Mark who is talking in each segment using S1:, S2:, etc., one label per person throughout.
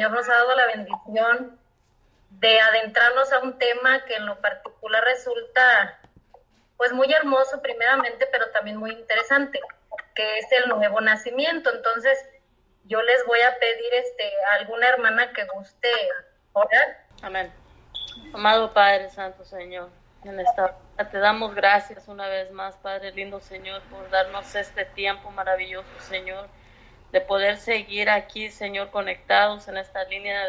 S1: Señor nos ha dado la bendición de adentrarnos a un tema que en lo particular resulta pues muy hermoso primeramente, pero también muy interesante, que es el nuevo nacimiento. Entonces, yo les voy a pedir este alguna hermana que guste orar.
S2: Amén. Amado Padre Santo Señor, en esta te damos gracias una vez más, Padre lindo Señor, por darnos este tiempo maravilloso, Señor, de poder seguir aquí, Señor, conectados en esta línea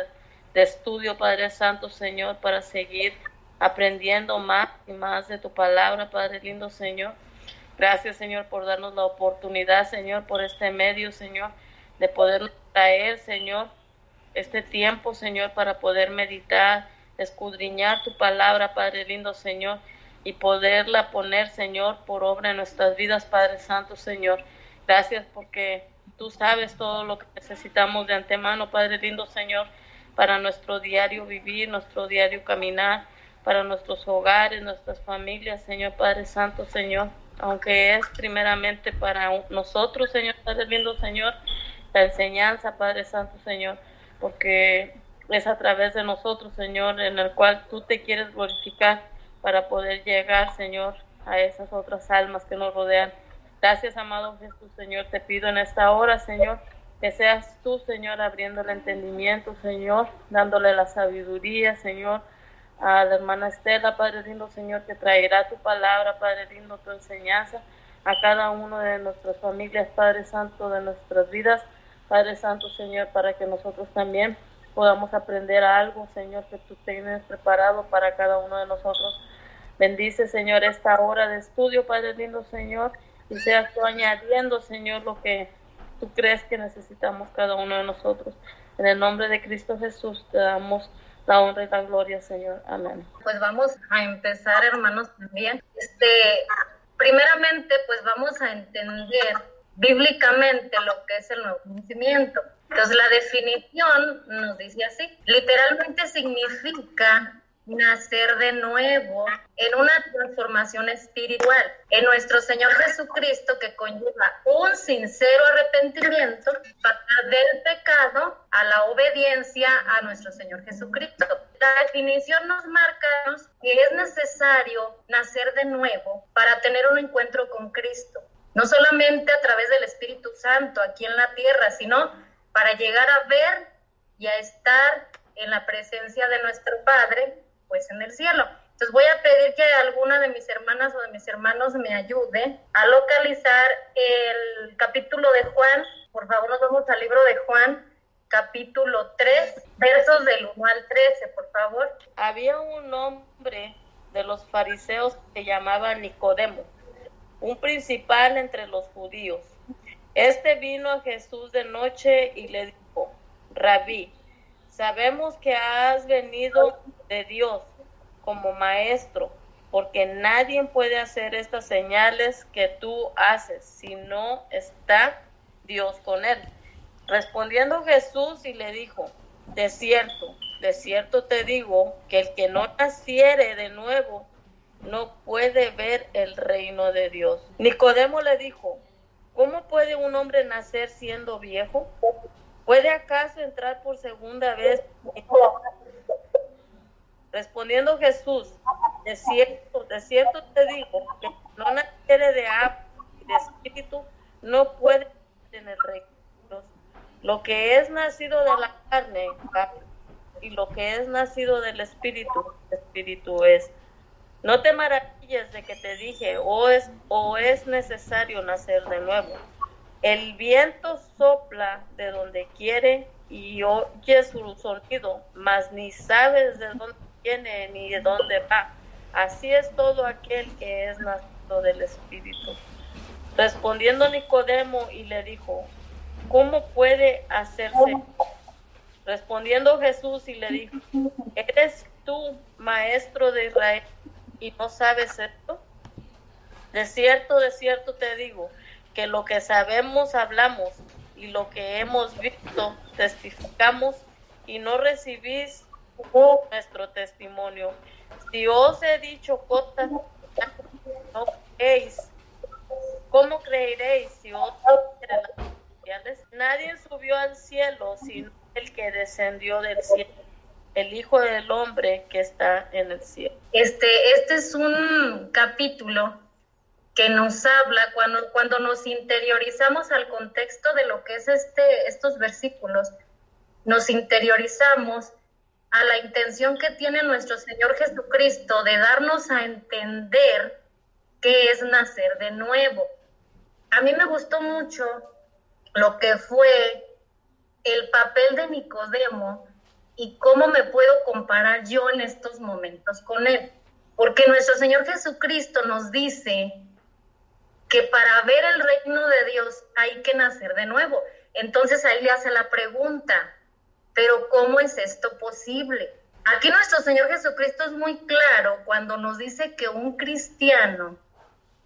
S2: de estudio, Padre Santo, Señor, para seguir aprendiendo más y más de tu palabra, Padre lindo Señor. Gracias, Señor, por darnos la oportunidad, Señor, por este medio, Señor, de poder traer, Señor, este tiempo, Señor, para poder meditar, escudriñar tu palabra, Padre lindo, Señor, y poderla poner, Señor, por obra en nuestras vidas, Padre Santo, Señor. Gracias porque tú sabes todo lo que necesitamos de antemano, Padre lindo, Señor, para nuestro diario vivir, nuestro diario caminar para nuestros hogares, nuestras familias, Señor Padre Santo, Señor, aunque es primeramente para nosotros, Señor Padre lindo, Señor, la enseñanza, Padre Santo, Señor, porque es a través de nosotros, Señor, en el cual tú te quieres glorificar para poder llegar, Señor, a esas otras almas que nos rodean. Gracias, amado Jesús, Señor, te pido en esta hora, Señor, que seas tú, Señor, abriendo el entendimiento, Señor, dándole la sabiduría, Señor, a la hermana Estela, Padre lindo, Señor, que traerá tu palabra, Padre lindo, tu enseñanza a cada uno de nuestras familias, Padre Santo, de nuestras vidas, Padre Santo, Señor, para que nosotros también podamos aprender algo, Señor, que tú tienes preparado para cada uno de nosotros. Bendice, Señor, esta hora de estudio, Padre lindo, Señor, y seas tú añadiendo, Señor, lo que tú crees que necesitamos cada uno de nosotros. En el nombre de Cristo Jesús te damos la honra y la gloria, Señor. Amén.
S1: Pues vamos a empezar, hermanos, también. Este, primeramente, pues vamos a entender bíblicamente lo que es el nuevo conocimiento. Entonces, la definición nos dice así, literalmente significa nacer de nuevo en una transformación espiritual en nuestro Señor Jesucristo que conlleva un sincero arrepentimiento del pecado a la obediencia a nuestro Señor Jesucristo. La definición nos marca que es necesario nacer de nuevo para tener un encuentro con Cristo, no solamente a través del Espíritu Santo aquí en la tierra, sino para llegar a ver y a estar en la presencia de nuestro Padre pues en el cielo. Entonces voy a pedir que alguna de mis hermanas o de mis hermanos me ayude a localizar el capítulo de Juan. Por favor, nos vamos al libro de Juan, capítulo 3, versos del 1 al 13, por favor.
S2: Había un hombre de los fariseos que llamaba Nicodemo, un principal entre los judíos. Este vino a Jesús de noche y le dijo, Rabí, sabemos que has venido de Dios como maestro, porque nadie puede hacer estas señales que tú haces si no está Dios con él. Respondiendo Jesús y le dijo, de cierto, de cierto te digo que el que no naciere de nuevo no puede ver el reino de Dios. Nicodemo le dijo, ¿cómo puede un hombre nacer siendo viejo? ¿Puede acaso entrar por segunda vez Respondiendo Jesús, de cierto, de cierto te digo, que no naciere de agua y de espíritu, no puede tener reino. Lo que es nacido de la carne, y lo que es nacido del espíritu, espíritu es. No te maravilles de que te dije, o es, o es necesario nacer de nuevo. El viento sopla de donde quiere y oye su sonido, mas ni sabes de dónde viene ni de dónde va. Así es todo aquel que es nacido del Espíritu. Respondiendo Nicodemo y le dijo, ¿cómo puede hacerse? Respondiendo Jesús y le dijo, ¿eres tú maestro de Israel y no sabes esto? De cierto, de cierto te digo, que lo que sabemos hablamos y lo que hemos visto testificamos y no recibís nuestro testimonio. Si os he dicho cosas no creéis, ¿cómo creeréis si os Nadie subió al cielo sino el que descendió del cielo, el Hijo del Hombre que está en el cielo.
S1: Este, este es un capítulo que nos habla cuando, cuando nos interiorizamos al contexto de lo que es este, estos versículos, nos interiorizamos a la intención que tiene nuestro Señor Jesucristo de darnos a entender qué es nacer de nuevo. A mí me gustó mucho lo que fue el papel de Nicodemo y cómo me puedo comparar yo en estos momentos con él. Porque nuestro Señor Jesucristo nos dice que para ver el reino de Dios hay que nacer de nuevo. Entonces ahí le hace la pregunta, pero ¿cómo es esto posible? Aquí nuestro Señor Jesucristo es muy claro cuando nos dice que un cristiano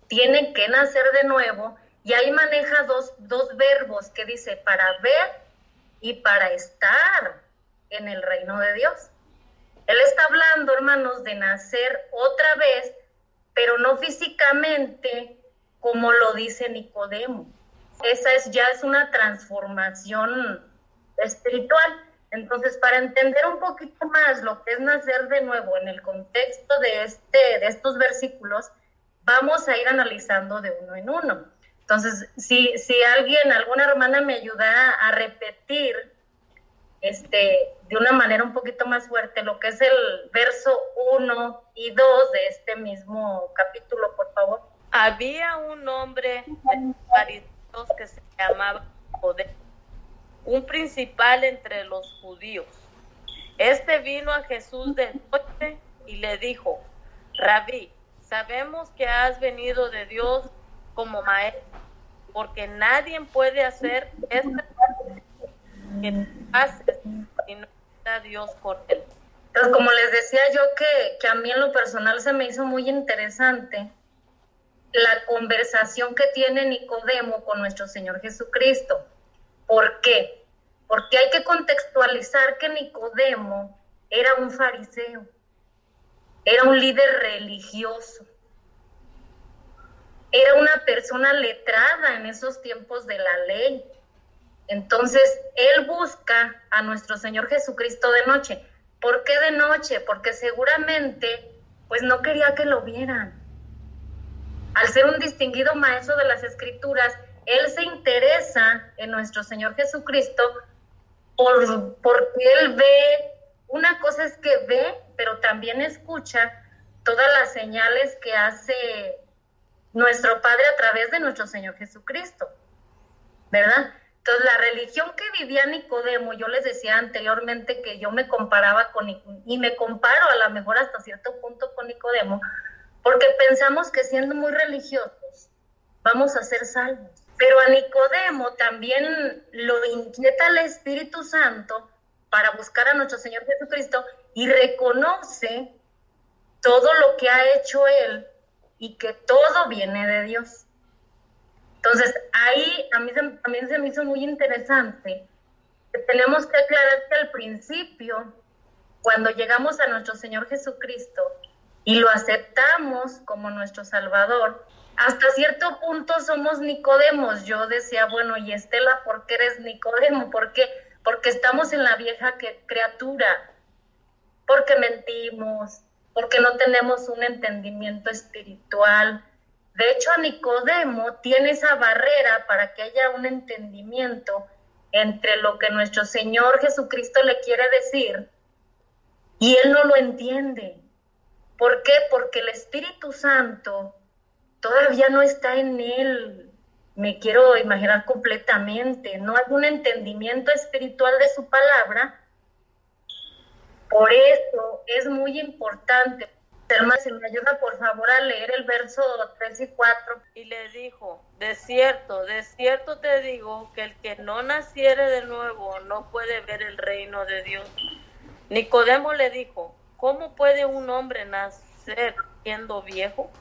S1: tiene que nacer de nuevo y ahí maneja dos, dos verbos que dice para ver y para estar en el reino de Dios. Él está hablando, hermanos, de nacer otra vez, pero no físicamente como lo dice Nicodemo. Esa es ya es una transformación espiritual. Entonces, para entender un poquito más lo que es nacer de nuevo en el contexto de este de estos versículos, vamos a ir analizando de uno en uno. Entonces, si, si alguien, alguna hermana me ayuda a repetir este, de una manera un poquito más fuerte lo que es el verso 1 y 2 de este mismo capítulo, por favor.
S2: Había un hombre de que se llamaba Poder, un principal entre los judíos. Este vino a Jesús de noche y le dijo, Rabí, sabemos que has venido de Dios como maestro, porque nadie puede hacer esto que haces si no está Dios con él.
S1: Entonces, como les decía yo que, que a mí en lo personal se me hizo muy interesante la conversación que tiene Nicodemo con nuestro Señor Jesucristo. ¿Por qué? Porque hay que contextualizar que Nicodemo era un fariseo, era un líder religioso, era una persona letrada en esos tiempos de la ley. Entonces, él busca a nuestro Señor Jesucristo de noche. ¿Por qué de noche? Porque seguramente, pues no quería que lo vieran al ser un distinguido maestro de las escrituras, él se interesa en nuestro Señor Jesucristo por, porque él ve, una cosa es que ve, pero también escucha todas las señales que hace nuestro Padre a través de nuestro Señor Jesucristo, ¿verdad? Entonces, la religión que vivía Nicodemo, yo les decía anteriormente que yo me comparaba con, y me comparo a lo mejor hasta cierto punto con Nicodemo, porque pensamos que siendo muy religiosos vamos a ser salvos. Pero a Nicodemo también lo inquieta el Espíritu Santo para buscar a nuestro Señor Jesucristo y reconoce todo lo que ha hecho Él y que todo viene de Dios. Entonces, ahí a mí también se me hizo muy interesante que tenemos que aclarar que al principio, cuando llegamos a nuestro Señor Jesucristo, y lo aceptamos como nuestro Salvador, hasta cierto punto somos Nicodemos. Yo decía, bueno, y Estela, ¿por qué eres Nicodemo? ¿Por qué? Porque estamos en la vieja criatura, porque mentimos, porque no tenemos un entendimiento espiritual. De hecho, a Nicodemo tiene esa barrera para que haya un entendimiento entre lo que nuestro Señor Jesucristo le quiere decir y él no lo entiende. ¿Por qué? Porque el Espíritu Santo todavía no está en él. Me quiero imaginar completamente. No hay un entendimiento espiritual de su palabra. Por eso es muy importante. Hermano, si me ayuda por favor a leer el verso 3 y 4.
S2: Y le dijo, de cierto, de cierto te digo que el que no naciere de nuevo no puede ver el reino de Dios. Nicodemo le dijo, ¿Cómo puede un hombre nacer siendo viejo?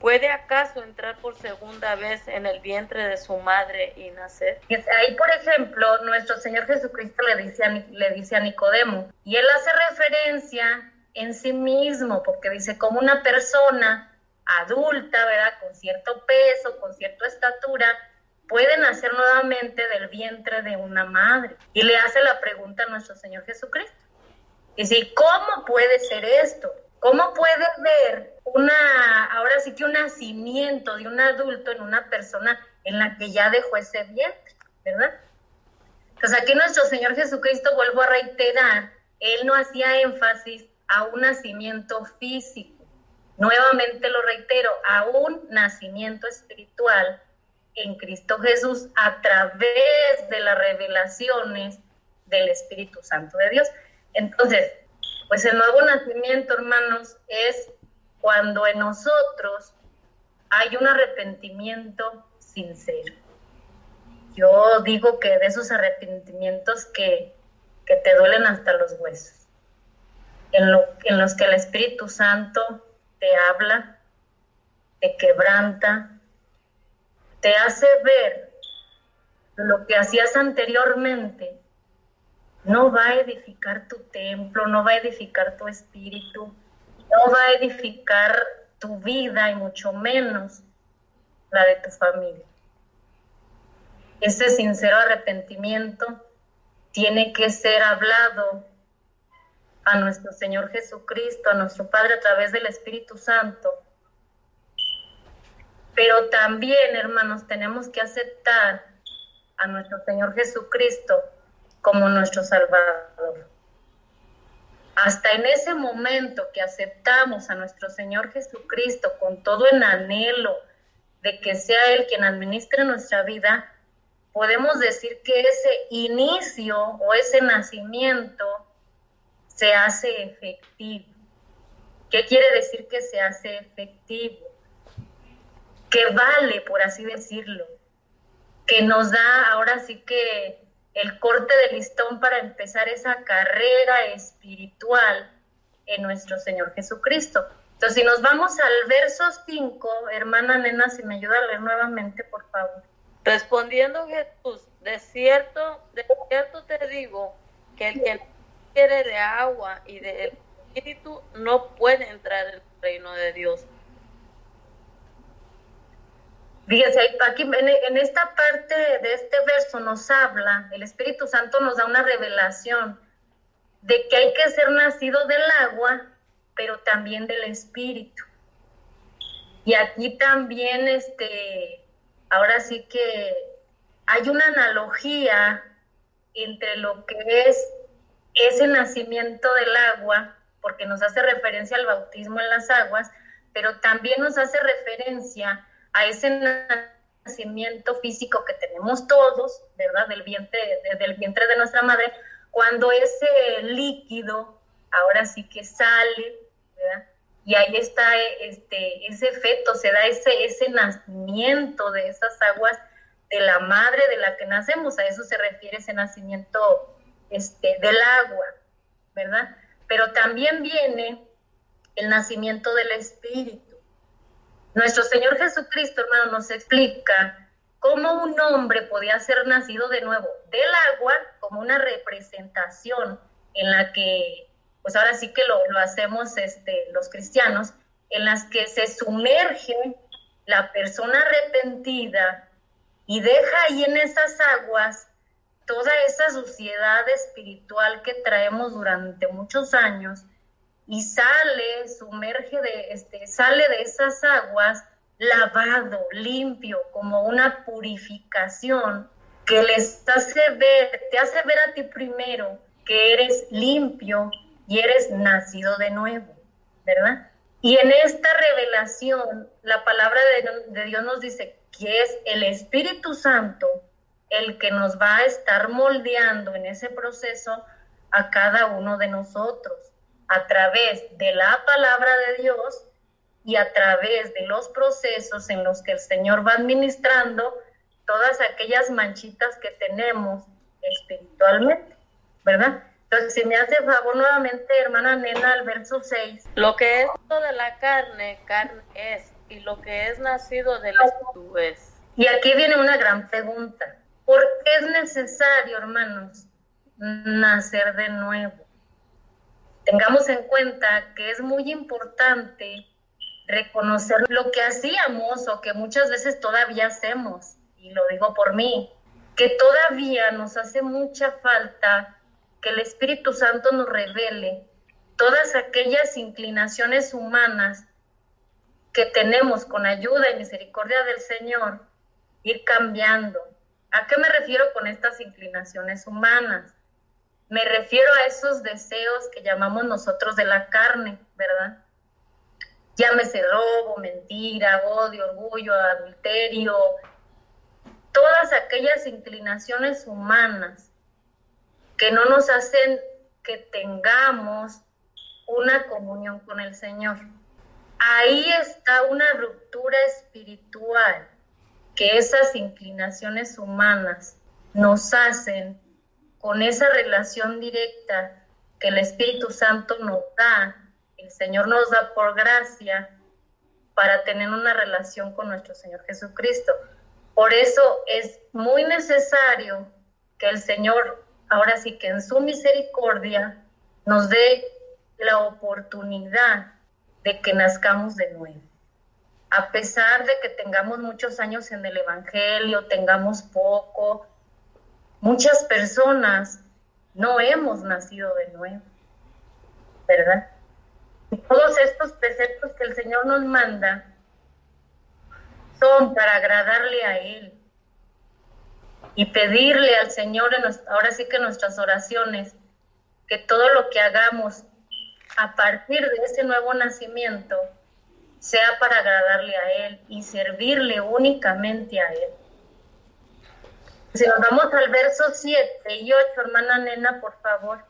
S2: ¿Puede acaso entrar por segunda vez en el vientre de su madre y nacer?
S1: Ahí, por ejemplo, nuestro Señor Jesucristo le dice a, Nicodemo, y él hace referencia en sí mismo, porque dice, como una persona adulta, ¿verdad? Con cierto peso, con cierta estatura, puede nacer nuevamente del vientre de una madre. Y le hace la pregunta a nuestro Señor Jesucristo. Y si, ¿cómo puede ser esto? ¿Cómo puede ver una, ahora sí que un nacimiento de un adulto en una persona en la que ya dejó ese vientre, ¿verdad? Pues aquí nuestro Señor Jesucristo, vuelvo a reiterar, Él no hacía énfasis a un nacimiento físico. Nuevamente lo reitero, a un nacimiento espiritual en Cristo Jesús a través de las revelaciones del Espíritu Santo de Dios. Entonces, pues el nuevo nacimiento, hermanos, es cuando en nosotros hay un arrepentimiento sincero. Yo digo que de esos arrepentimientos que, que te duelen hasta los huesos, en, en los que el Espíritu Santo te habla, te quebranta, te hace ver lo que hacías anteriormente no va a edificar tu templo, no va a edificar tu espíritu, no va a edificar tu vida y mucho menos la de tu familia. Ese sincero arrepentimiento tiene que ser hablado a nuestro Señor Jesucristo, a nuestro Padre a través del Espíritu Santo. Pero también, hermanos, tenemos que aceptar a nuestro Señor Jesucristo como nuestro Salvador. Hasta en ese momento que aceptamos a nuestro Señor Jesucristo con todo el anhelo de que sea Él quien administre nuestra vida, podemos decir que ese inicio o ese nacimiento se hace efectivo. ¿Qué quiere decir que se hace efectivo? Que vale, por así decirlo, que nos da ahora sí que el corte de listón para empezar esa carrera espiritual en nuestro Señor Jesucristo. Entonces, si nos vamos al verso 5, hermana nena, si me ayuda a leer nuevamente, por favor.
S2: Respondiendo Jesús, de cierto, de cierto te digo que el que quiere de agua y del espíritu no puede entrar en el reino de Dios.
S1: Fíjense, aquí en, esta parte de este verso nos habla, el Espíritu Santo nos da una revelación de que hay que ser nacido del agua, pero también del Espíritu. Y aquí también, este, ahora sí que hay una analogía entre lo que es ese nacimiento del agua, porque nos hace referencia al bautismo en las aguas, pero también nos hace referencia a ese nacimiento físico que tenemos todos, ¿verdad? Del vientre, del vientre de nuestra madre, cuando ese líquido ahora sí que sale, ¿verdad? Y ahí está este, ese feto, se da ese, ese nacimiento de esas aguas de la madre de la que nacemos, a eso se refiere ese nacimiento este, del agua, ¿verdad? Pero también viene el nacimiento del espíritu. Nuestro Señor Jesucristo, hermano, nos explica cómo un hombre podía ser nacido de nuevo del agua como una representación en la que, pues ahora sí que lo, hacemos este, los cristianos, en las que se sumerge la persona arrepentida y deja ahí en esas aguas toda esa suciedad espiritual que traemos durante muchos años y sale, sumerge de, este, sale de esas aguas lavado, limpio, como una purificación que les hace ver, te hace ver a ti primero que eres limpio y eres nacido de nuevo, ¿verdad? Y en esta revelación, la palabra de, de Dios nos dice que es el Espíritu Santo el que nos va a estar moldeando en ese proceso a cada uno de nosotros a través de la palabra de Dios y a través de los procesos en los que el Señor va administrando todas aquellas manchitas que tenemos espiritualmente, ¿verdad? Entonces, si me hace favor nuevamente, hermana Nena, al verso 6.
S2: Lo que es de la carne, carne es, y lo que es nacido del Espíritu es.
S1: Y aquí viene una gran pregunta. ¿Por qué es necesario, hermanos, nacer de nuevo? Tengamos en cuenta que es muy importante reconocer lo que hacíamos o que muchas veces todavía hacemos. y lo digo por mí, que todavía nos hace mucha falta que el Espíritu Santo nos revele todas aquellas inclinaciones humanas que tenemos con ayuda y misericordia del Señor, ir cambiando. ¿A qué me refiero con estas inclinaciones humanas? Me refiero a esos deseos que llamamos nosotros de la carne, ¿verdad? Llámese robo, mentira, odio, orgullo, adulterio, todas aquellas inclinaciones humanas que no nos hacen que tengamos una comunión con el Señor. Ahí está una ruptura espiritual que esas inclinaciones humanas nos hacen con esa relación directa que el Espíritu Santo nos da, el Señor nos da por gracia para tener una relación con nuestro Señor Jesucristo. Por eso es muy necesario que el Señor, ahora sí que en su misericordia, nos dé la oportunidad de que nazcamos de nuevo. A pesar de que tengamos muchos años en el Evangelio, tengamos poco, muchas personas no hemos nacido de nuevo, ¿verdad? Y todos estos preceptos que el Señor nos manda son para agradarle a Él y pedirle al Señor, ahora sí que nuestras oraciones, que todo lo que hagamos a partir de ese nuevo nacimiento sea para agradarle a Él y servirle únicamente a Él. Si nos vamos al verso 7 y 8, hermana Nena, por favor.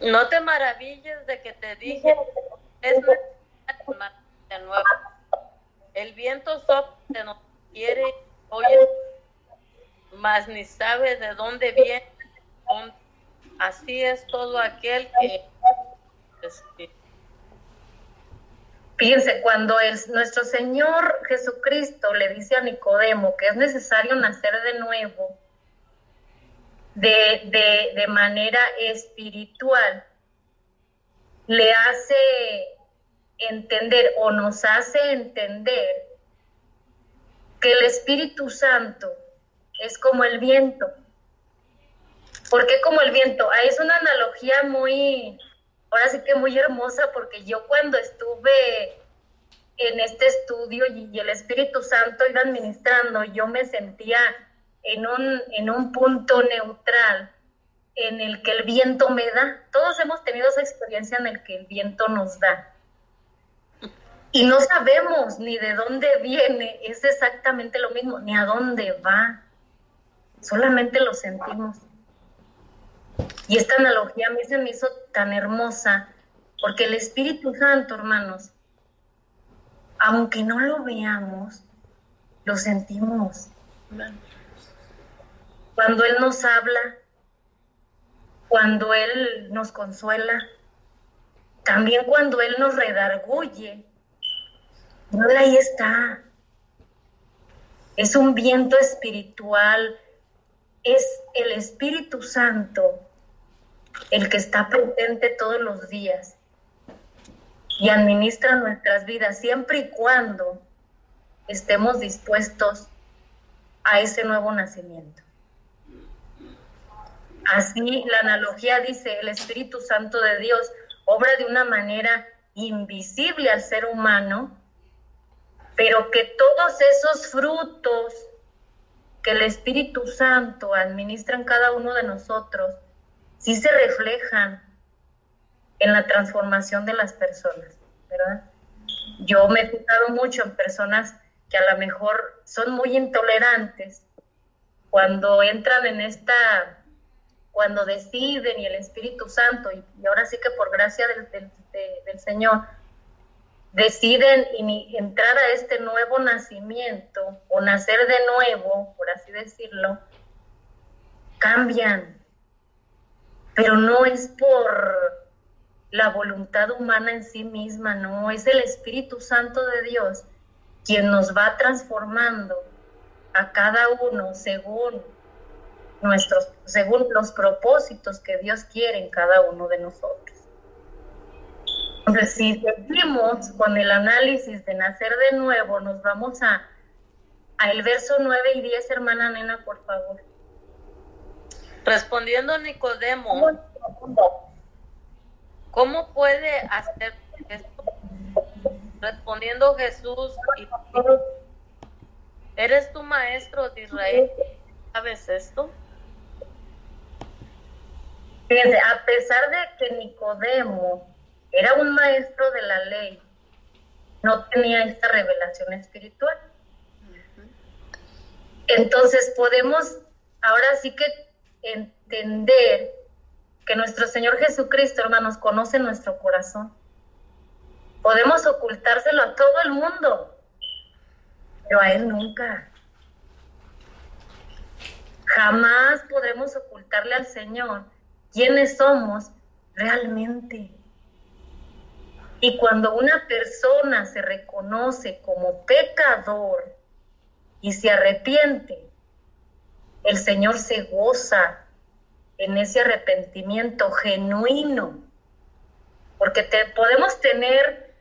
S2: No te maravilles de que te dije, es de nuevo. El viento sopla, no quiere, oye, mas ni sabe de dónde viene. Así es todo aquel que este,
S1: Fíjense, cuando nuestro Señor Jesucristo le dice a Nicodemo que es necesario nacer de nuevo, de, de manera espiritual, le hace entender o nos hace entender que el Espíritu Santo es como el viento. ¿Por qué como el viento? Ah, es una analogía muy, ahora sí que muy hermosa porque yo cuando estuve en este estudio y, el Espíritu Santo iba administrando, yo me sentía en un, en un punto neutral en el que el viento me da. Todos hemos tenido esa experiencia en el que el viento nos da. Y no sabemos ni de dónde viene, es exactamente lo mismo, ni a dónde va. Solamente lo sentimos. Y esta analogía a mí se me hizo tan hermosa, porque el Espíritu Santo, hermanos, aunque no lo veamos, lo sentimos. Cuando Él nos habla, cuando Él nos consuela, también cuando Él nos redarguye, Él ahí está. Es un viento espiritual, es el Espíritu Santo el que está presente todos los días y administra nuestras vidas siempre y cuando estemos dispuestos a ese nuevo nacimiento. Así la analogía dice, el Espíritu Santo de Dios obra de una manera invisible al ser humano, pero que todos esos frutos que el Espíritu Santo administra en cada uno de nosotros, sí se reflejan en la transformación de las personas, ¿verdad? Yo me he fijado mucho en personas que a lo mejor son muy intolerantes cuando entran en esta, cuando deciden y el Espíritu Santo, y, ahora sí que por gracia del, del Señor, deciden entrar a este nuevo nacimiento o nacer de nuevo, por así decirlo, cambian, pero no es por la voluntad humana en sí misma, no, es el Espíritu Santo de Dios quien nos va transformando a cada uno según nuestros, según los propósitos que Dios quiere en cada uno de nosotros. Entonces, si seguimos con el análisis de nacer de nuevo, nos vamos a, al verso 9 y 10, hermana nena, por favor.
S2: Respondiendo Nicodemo, ¿cómo puede hacer esto? Respondiendo Jesús, ¿eres tu maestro de Israel? ¿Sabes esto?
S1: Fíjense, a pesar de que Nicodemo era un maestro de la ley, no tenía esta revelación espiritual. Entonces podemos ahora sí que entender que nuestro Señor Jesucristo, hermanos, conoce nuestro corazón. Podemos ocultárselo a todo el mundo, pero a Él nunca. Jamás podremos ocultarle al Señor quiénes somos realmente. Y cuando una persona se reconoce como pecador y se arrepiente, el Señor se goza en ese arrepentimiento genuino, porque te, podemos tener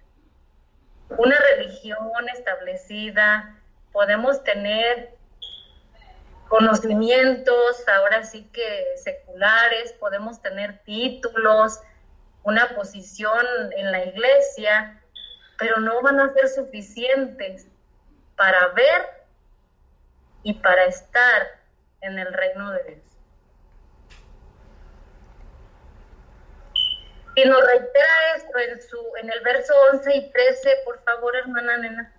S1: una religión establecida, podemos tener conocimientos, ahora sí que seculares, podemos tener títulos, una posición en la iglesia, pero no van a ser suficientes para ver y para estar en el reino de Dios. Y nos reitera esto en, su, en el verso 11 y 13, por favor, hermana nena.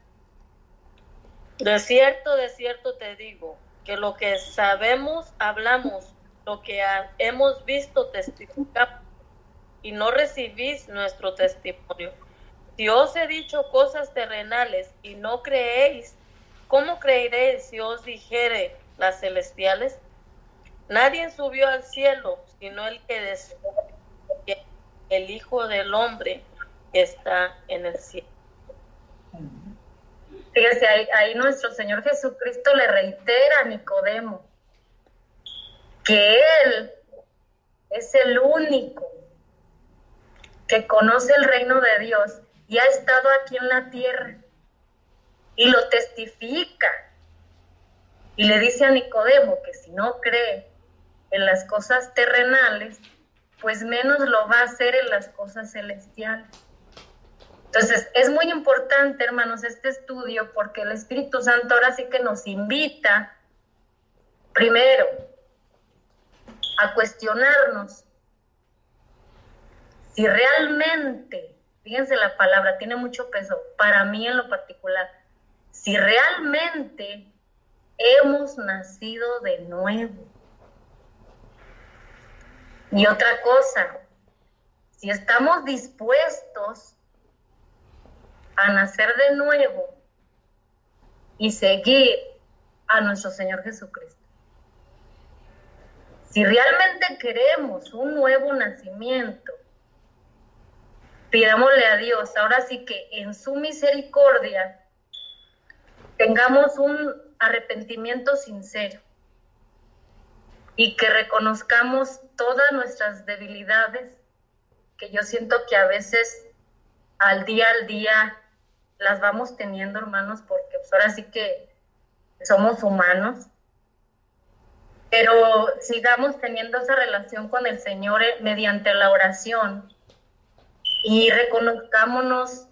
S2: De cierto, de cierto te digo, que lo que sabemos, hablamos, lo que hemos visto, testificamos, y no recibís nuestro testimonio. Si os he dicho cosas terrenales y no creéis, ¿cómo creeréis si os dijere las celestiales? Nadie subió al cielo, sino el que el Hijo del Hombre está en el cielo.
S1: Fíjese, ahí, nuestro Señor Jesucristo le reitera a Nicodemo que Él es el único que conoce el reino de Dios y ha estado aquí en la tierra y lo testifica. Y le dice a Nicodemo que si no cree en las cosas terrenales, pues menos lo va a hacer en las cosas celestiales. Entonces, es muy importante, hermanos, este estudio porque el Espíritu Santo ahora sí que nos invita, primero, a cuestionarnos si realmente, fíjense la palabra, tiene mucho peso, para mí en lo particular, si realmente hemos nacido de nuevo. Y otra cosa, si estamos dispuestos a nacer de nuevo y seguir a nuestro Señor Jesucristo. Si realmente queremos un nuevo nacimiento, pidámosle a Dios, ahora sí que en su misericordia tengamos un arrepentimiento sincero y que reconozcamos todas nuestras debilidades, que yo siento que a veces al día al día las vamos teniendo, hermanos, porque pues, ahora sí que somos humanos, pero sigamos teniendo esa relación con el Señor eh, mediante la oración y reconozcámonos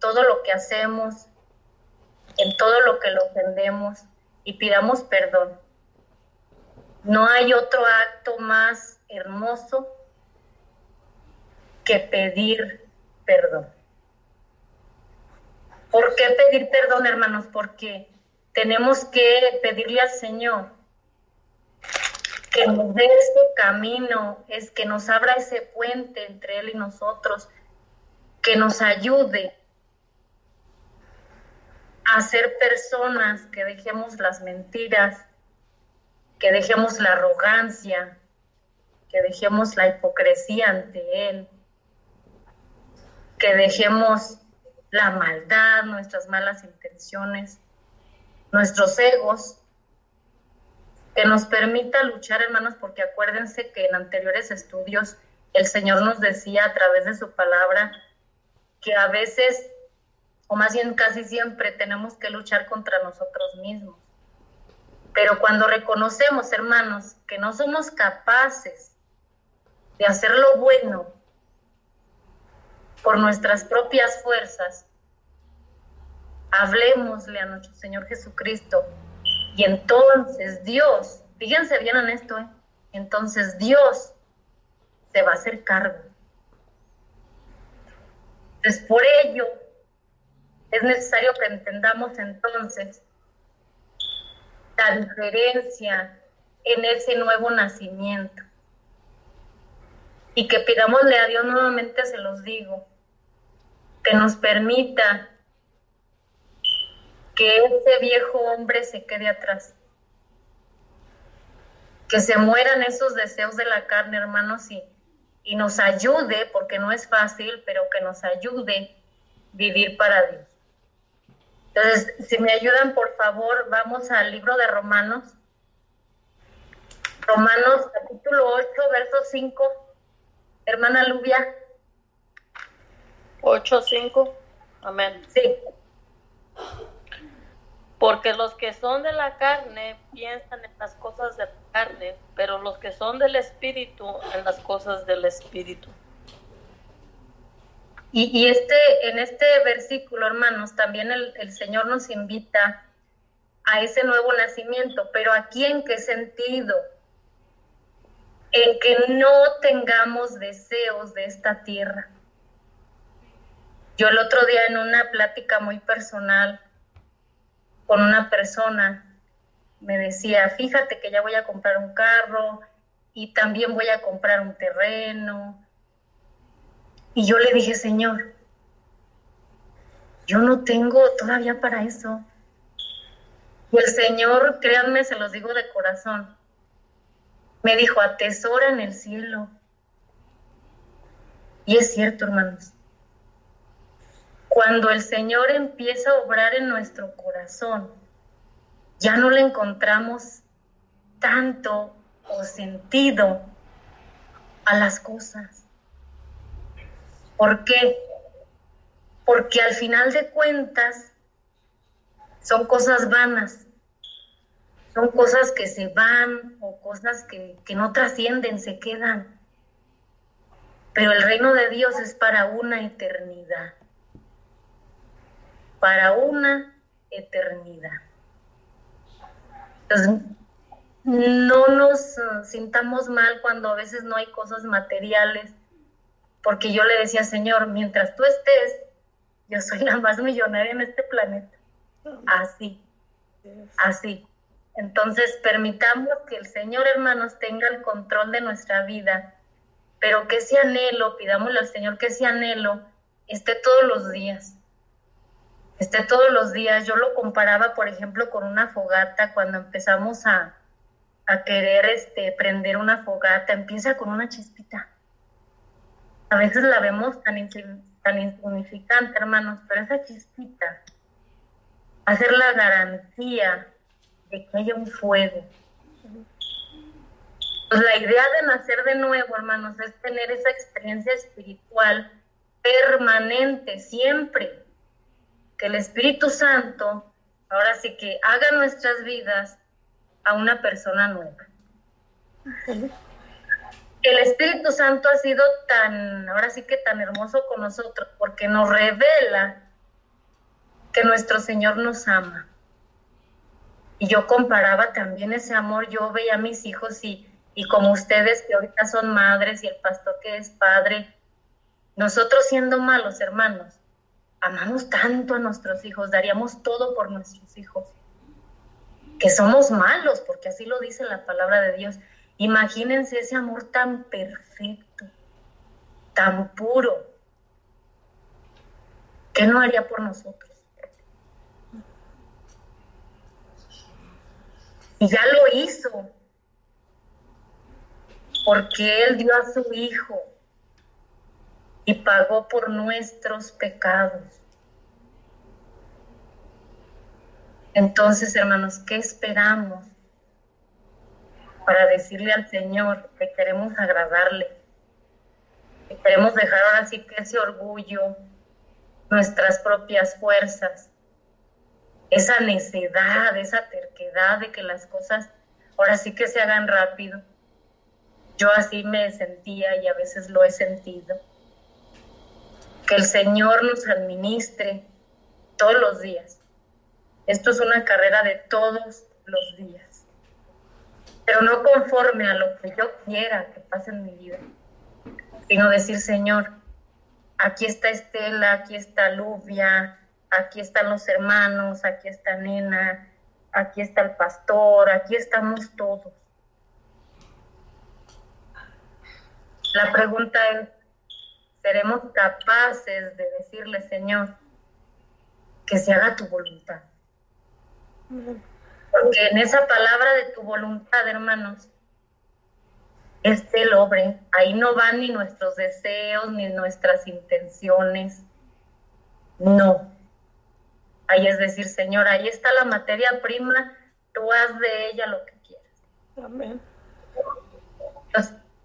S1: todo lo que hacemos, en todo lo que lo ofendemos y pidamos perdón. No hay otro acto más hermoso que pedir perdón. ¿Por qué pedir perdón, hermanos? Porque tenemos que pedirle al Señor que nos dé este camino, es que nos abra ese puente entre Él y nosotros, que nos ayude a ser personas que dejemos las mentiras, que dejemos la arrogancia, que dejemos la hipocresía ante Él, que dejemos la maldad, nuestras malas intenciones, nuestros egos, que nos permita luchar, hermanos, porque acuérdense que en anteriores estudios el Señor nos decía a través de su palabra que a veces o más bien casi siempre tenemos que luchar contra nosotros mismos. Pero cuando reconocemos, hermanos, que no somos capaces de hacer lo bueno por nuestras propias fuerzas, hablemosle a nuestro Señor Jesucristo y entonces Dios, fíjense bien en esto, ¿eh? entonces Dios se va a hacer cargo. Entonces por ello es necesario que entendamos entonces la diferencia en ese nuevo nacimiento. Y que pidámosle a Dios nuevamente, se los digo, que nos permita que ese viejo hombre se quede atrás. Que se mueran esos deseos de la carne, hermanos, y, y nos ayude, porque no es fácil, pero que nos ayude vivir para Dios. Entonces, si me ayudan, por favor, vamos al libro de Romanos. Romanos capítulo 8, verso 5. Hermana Lubia.
S2: 8, 5. Amén.
S1: Sí.
S2: Porque los que son de la carne piensan en las cosas de la carne, pero los que son del Espíritu en las cosas del Espíritu.
S1: Y, este, en este versículo, hermanos, también el, Señor nos invita a ese nuevo nacimiento, pero aquí en qué sentido? En que no tengamos deseos de esta tierra. Yo el otro día en una plática muy personal con una persona me decía, fíjate que ya voy a comprar un carro y también voy a comprar un terreno y yo le dije, Señor, yo no tengo todavía para eso. Y el Señor, créanme, se los digo de corazón, me dijo, atesora en el cielo. Y es cierto, hermanos. Cuando el Señor empieza a obrar en nuestro corazón, ya no le encontramos tanto o sentido a las cosas. ¿Por qué? Porque al final de cuentas son cosas vanas, son cosas que se van o cosas que, no trascienden, se quedan. Pero el reino de Dios es para una eternidad, para una eternidad. Entonces, no nos uh, sintamos mal cuando a veces no hay cosas materiales porque yo le decía, Señor, mientras tú estés, yo soy la más millonaria en este planeta. Así, así. Entonces, permitamos que el Señor, hermanos, tenga el control de nuestra vida, pero que ese anhelo, pidámosle al Señor que ese anhelo esté todos los días. Esté todos los días. Yo lo comparaba, por ejemplo, con una fogata, cuando empezamos a, a querer este, prender una fogata, empieza con una chispita a veces la vemos tan, tan insignificante, hermanos, pero esa chispita ser la garantía de que haya un fuego. Pues la idea de nacer de nuevo, hermanos, es tener esa experiencia espiritual permanente, siempre. Que el Espíritu Santo, ahora sí que haga nuestras vidas a una persona nueva el Espíritu Santo ha sido tan, ahora sí que tan hermoso con nosotros, porque nos revela que nuestro Señor nos ama. Y yo comparaba también ese amor, yo veía a mis hijos y, y como ustedes que ahorita son madres y el pastor que es padre, nosotros siendo malos hermanos, amamos tanto a nuestros hijos, daríamos todo por nuestros hijos, que somos malos, porque así lo dice la palabra de Dios Imagínense ese amor tan perfecto, tan puro. ¿Qué no haría por nosotros? Y ya lo hizo, porque Él dio a su Hijo y pagó por nuestros pecados. Entonces, hermanos, ¿qué esperamos? Para decirle al Señor que queremos agradarle, que queremos dejar ahora sí que ese orgullo, nuestras propias fuerzas, esa necedad, esa terquedad de que las cosas ahora sí que se hagan rápido. Yo así me sentía y a veces lo he sentido. Que el Señor nos administre todos los días. Esto es una carrera de todos los días. Pero no conforme a lo que yo quiera que pase en mi vida, sino decir, Señor, aquí está Estela, aquí está Luvia, aquí están los hermanos, aquí está Nena, aquí está el pastor, aquí estamos todos. La pregunta es, ¿seremos capaces de decirle, Señor, que se haga tu voluntad? Porque en esa palabra de tu voluntad, hermanos, este el obre. Ahí no van ni nuestros deseos, ni nuestras intenciones. No. Ahí es decir, Señor, ahí está la materia prima, tú haz de ella lo que quieras. Amén.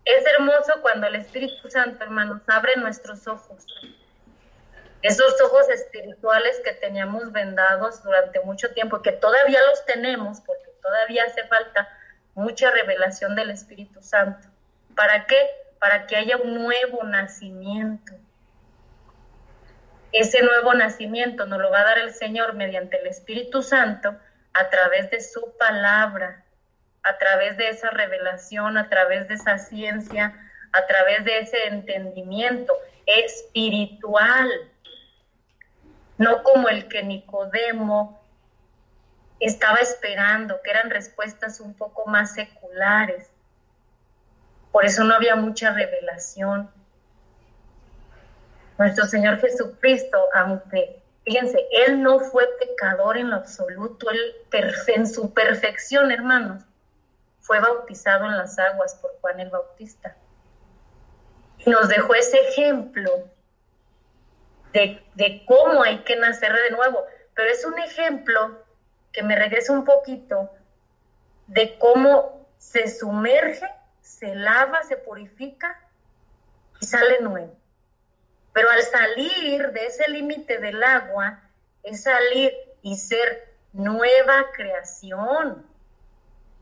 S1: es hermoso cuando el Espíritu Santo, hermanos, abre nuestros ojos. Esos ojos espirituales que teníamos vendados durante mucho tiempo, que todavía los tenemos, porque todavía hace falta mucha revelación del Espíritu Santo. ¿Para qué? Para que haya un nuevo nacimiento. Ese nuevo nacimiento nos lo va a dar el Señor mediante el Espíritu Santo a través de su palabra, a través de esa revelación, a través de esa ciencia, a través de ese entendimiento espiritual, no como el que Nicodemo estaba esperando, que eran respuestas un poco más seculares. Por eso no había mucha revelación. Nuestro Señor Jesucristo, aunque, fíjense, Él no fue pecador en lo absoluto, Él en su perfección, hermanos, fue bautizado en las aguas por Juan el Bautista. Y nos dejó ese ejemplo de, de cómo hay que nacer de nuevo. Pero es un ejemplo que me regresa un poquito de cómo se sumerge, se lava, se purifica y sale nuevo. Pero al salir de ese límite del agua, es salir y ser nueva creación.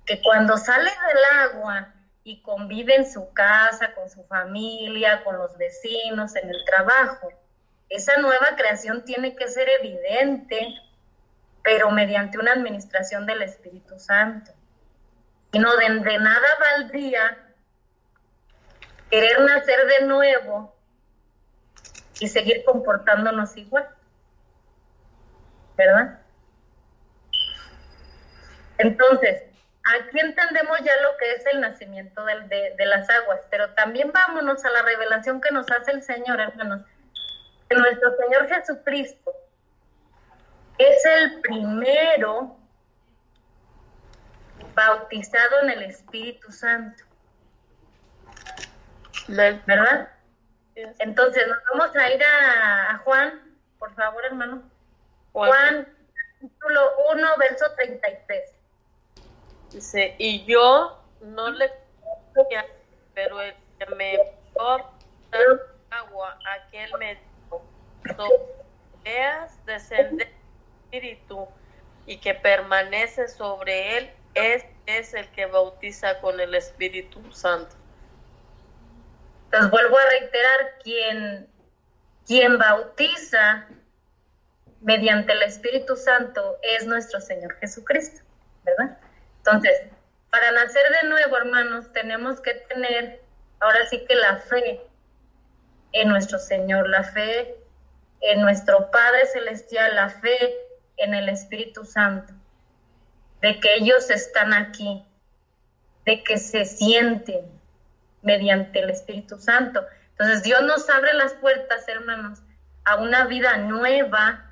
S1: Que cuando sale del agua y convive en su casa, con su familia, con los vecinos, en el trabajo, esa nueva creación tiene que ser evidente pero mediante una administración del Espíritu Santo. Y no de, nada valdría querer nacer de nuevo y seguir comportándonos igual. ¿Verdad? Entonces, aquí entendemos ya lo que es el nacimiento de, de, las aguas, pero también vámonos a la revelación que nos hace el Señor, hermanos. Que nuestro Señor Jesucristo es el primero bautizado en el Espíritu Santo. ¿Verdad? Entonces, nos vamos a ir a, Juan, por favor, hermano. Juan, capítulo 1, verso 33.
S2: Dice, y yo no le pero el que me agua, aquel me veas descender Espíritu y que permanece sobre él, es, es el que bautiza con el Espíritu Santo.
S1: Entonces vuelvo a reiterar, quien, bautiza mediante el Espíritu Santo es nuestro Señor Jesucristo, ¿verdad? Entonces, para nacer de nuevo, hermanos, tenemos que tener ahora sí que la fe en nuestro Señor, la fe en nuestro Padre Celestial, la fe en el Espíritu Santo, de que ellos están aquí, de que se sienten mediante el Espíritu Santo. Entonces Dios nos abre las puertas, hermanos, a una vida nueva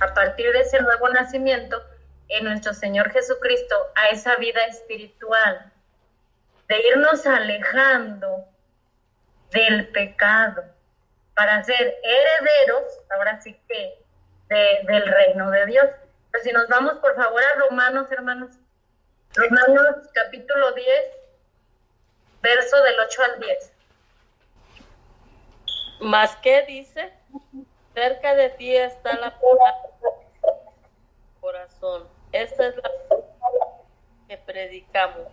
S1: a partir de ese nuevo nacimiento en nuestro Señor Jesucristo, a esa vida espiritual, de irnos alejando del pecado para ser herederos, ahora sí que del reino de Dios. Pero si nos vamos por favor a Romanos, hermanos, Romanos capítulo 10, verso del 8 al 10.
S2: ¿Más qué dice? cerca de ti está la corazón. Esta es la que predicamos,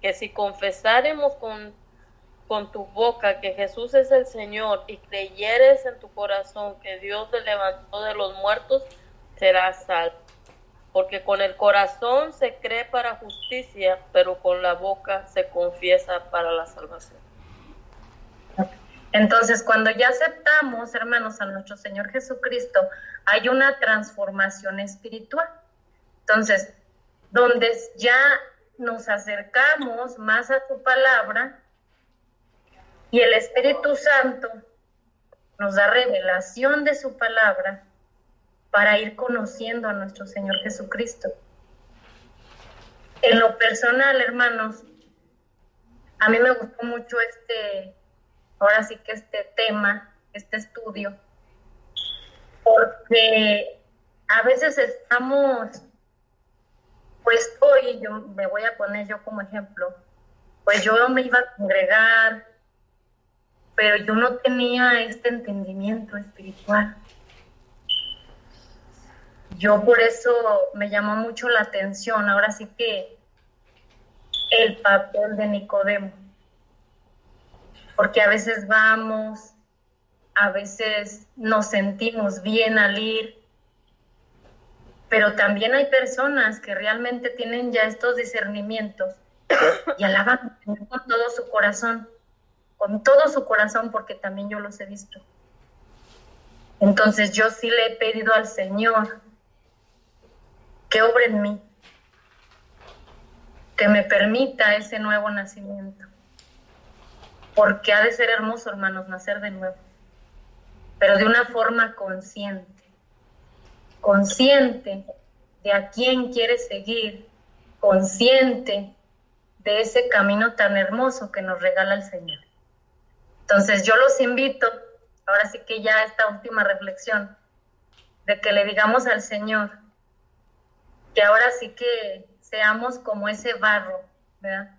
S2: que si confesaremos con, con tu boca que Jesús es el Señor y creyeres en tu corazón que Dios te levantó de los muertos, serás salvo. Porque con el corazón se cree para justicia, pero con la boca se confiesa para la salvación.
S1: Entonces, cuando ya aceptamos, hermanos, a nuestro Señor Jesucristo, hay una transformación espiritual. Entonces, donde ya nos acercamos más a su palabra y el Espíritu Santo nos da revelación de su palabra para ir conociendo a nuestro Señor Jesucristo. En lo personal, hermanos, a mí me gustó mucho este ahora sí que este tema, este estudio, porque a veces estamos, pues hoy yo me voy a poner yo como ejemplo, pues yo me iba a congregar, pero yo no tenía este entendimiento espiritual. Yo por eso me llamó mucho la atención, ahora sí que el papel de Nicodemo porque a veces vamos, a veces nos sentimos bien al ir, pero también hay personas que realmente tienen ya estos discernimientos y alaban con todo su corazón, con todo su corazón, porque también yo los he visto. Entonces yo sí le he pedido al Señor que obre en mí, que me permita ese nuevo nacimiento porque ha de ser hermoso, hermanos, nacer de nuevo, pero de una forma consciente, consciente de a quién quiere seguir, consciente de ese camino tan hermoso que nos regala el Señor. Entonces yo los invito, ahora sí que ya esta última reflexión, de que le digamos al Señor que ahora sí que seamos como ese barro, ¿verdad?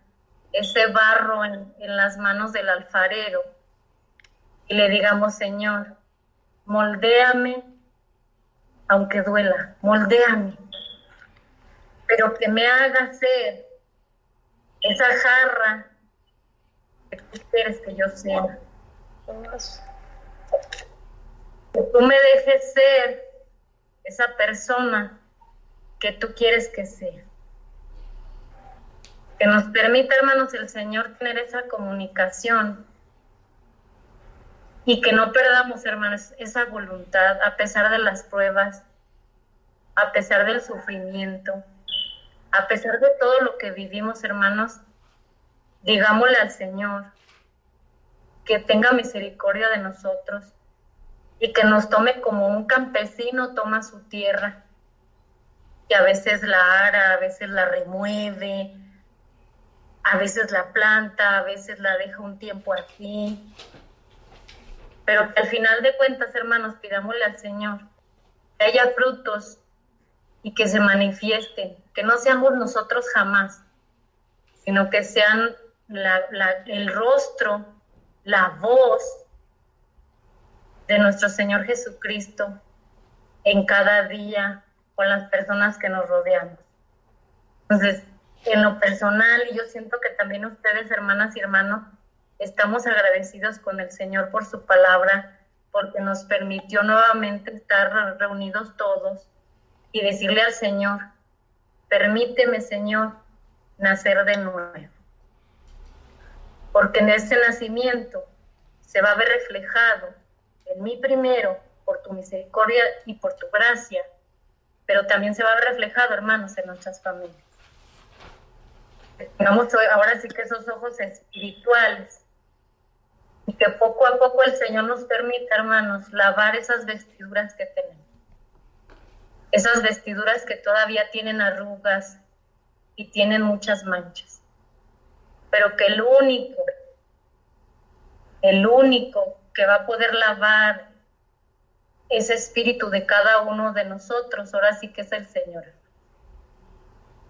S1: ese barro en, las manos del alfarero y le digamos, Señor, moldéame aunque duela, moldéame, pero que me haga ser esa jarra que tú quieres que yo sea. Que tú me dejes ser esa persona que tú quieres que sea que nos permita, hermanos, el Señor tener esa comunicación y que no perdamos, hermanos, esa voluntad a pesar de las pruebas, a pesar del sufrimiento, a pesar de todo lo que vivimos, hermanos, digámosle al Señor que tenga misericordia de nosotros y que nos tome como un campesino toma su tierra, que a veces la ara, a veces la remueve, a veces la planta, a veces la deja un tiempo así, pero que al final de cuentas, hermanos, pidámosle al Señor que haya frutos y que se manifiesten, que no seamos nosotros jamás, sino que sean el rostro, la voz de nuestro Señor Jesucristo en cada día con las personas que nos rodeamos. Entonces, en lo personal, y yo siento que también ustedes, hermanas y hermanos, estamos agradecidos con el Señor por su palabra, porque nos permitió nuevamente estar reunidos todos y decirle al Señor, permíteme, Señor, nacer de nuevo. Porque en ese nacimiento se va a ver reflejado en mí primero, por tu misericordia y por tu gracia, pero también se va a ver reflejado, hermanos, en nuestras familias tengamos ahora sí que esos ojos espirituales y que poco a poco el Señor nos permita, hermanos, lavar esas vestiduras que tenemos. Esas vestiduras que todavía tienen arrugas y tienen muchas manchas. Pero que el único, el único que va a poder lavar ese espíritu de cada uno de nosotros, ahora sí que es el Señor.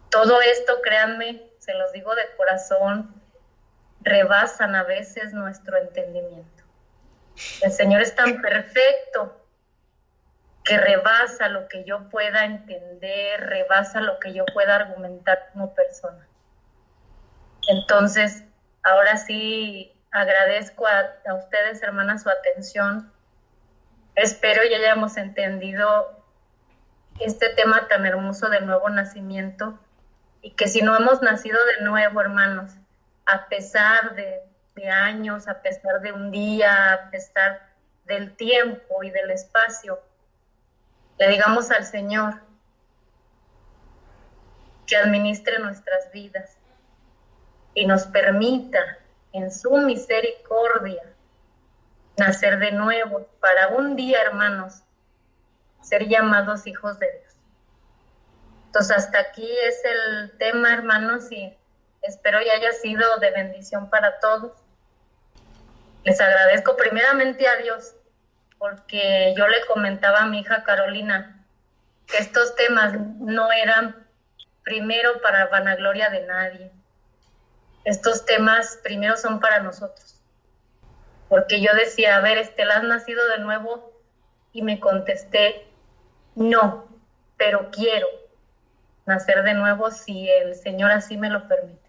S1: Todo esto, créanme, se los digo de corazón, rebasan a veces nuestro entendimiento. El Señor es tan perfecto que rebasa lo que yo pueda entender, rebasa lo que yo pueda argumentar como persona. Entonces, ahora sí agradezco a, ustedes, hermanas, su atención. Espero ya hayamos entendido este tema tan hermoso del nuevo nacimiento y que si no hemos nacido de nuevo, hermanos, a pesar de, años, a pesar de un día, a pesar del tiempo y del espacio, le digamos al Señor que administre nuestras vidas y nos permita en su misericordia nacer de nuevo para un día, hermanos, ser llamados hijos de Dios. Entonces, hasta aquí es el tema, hermanos, y espero ya haya sido de bendición para todos. Les agradezco primeramente a Dios porque yo le comentaba a mi hija Carolina que estos temas no eran primero para vanagloria de nadie. Estos temas primero son para nosotros. Porque yo decía, a ver, Estela, ¿has nacido de nuevo? Y me contesté, no, pero quiero nacer de nuevo si el Señor así me lo permite.